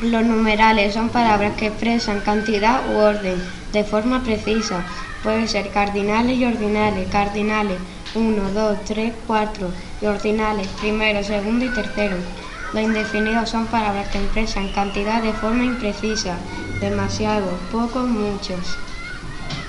Los numerales son palabras que expresan cantidad u orden de forma precisa. Pueden ser cardinales y ordinales. Cardinales 1, 2, 3, 4 y ordinales primero, segundo y tercero. Los indefinidos son palabras que expresan cantidad de forma imprecisa. Demasiado, poco, muchos.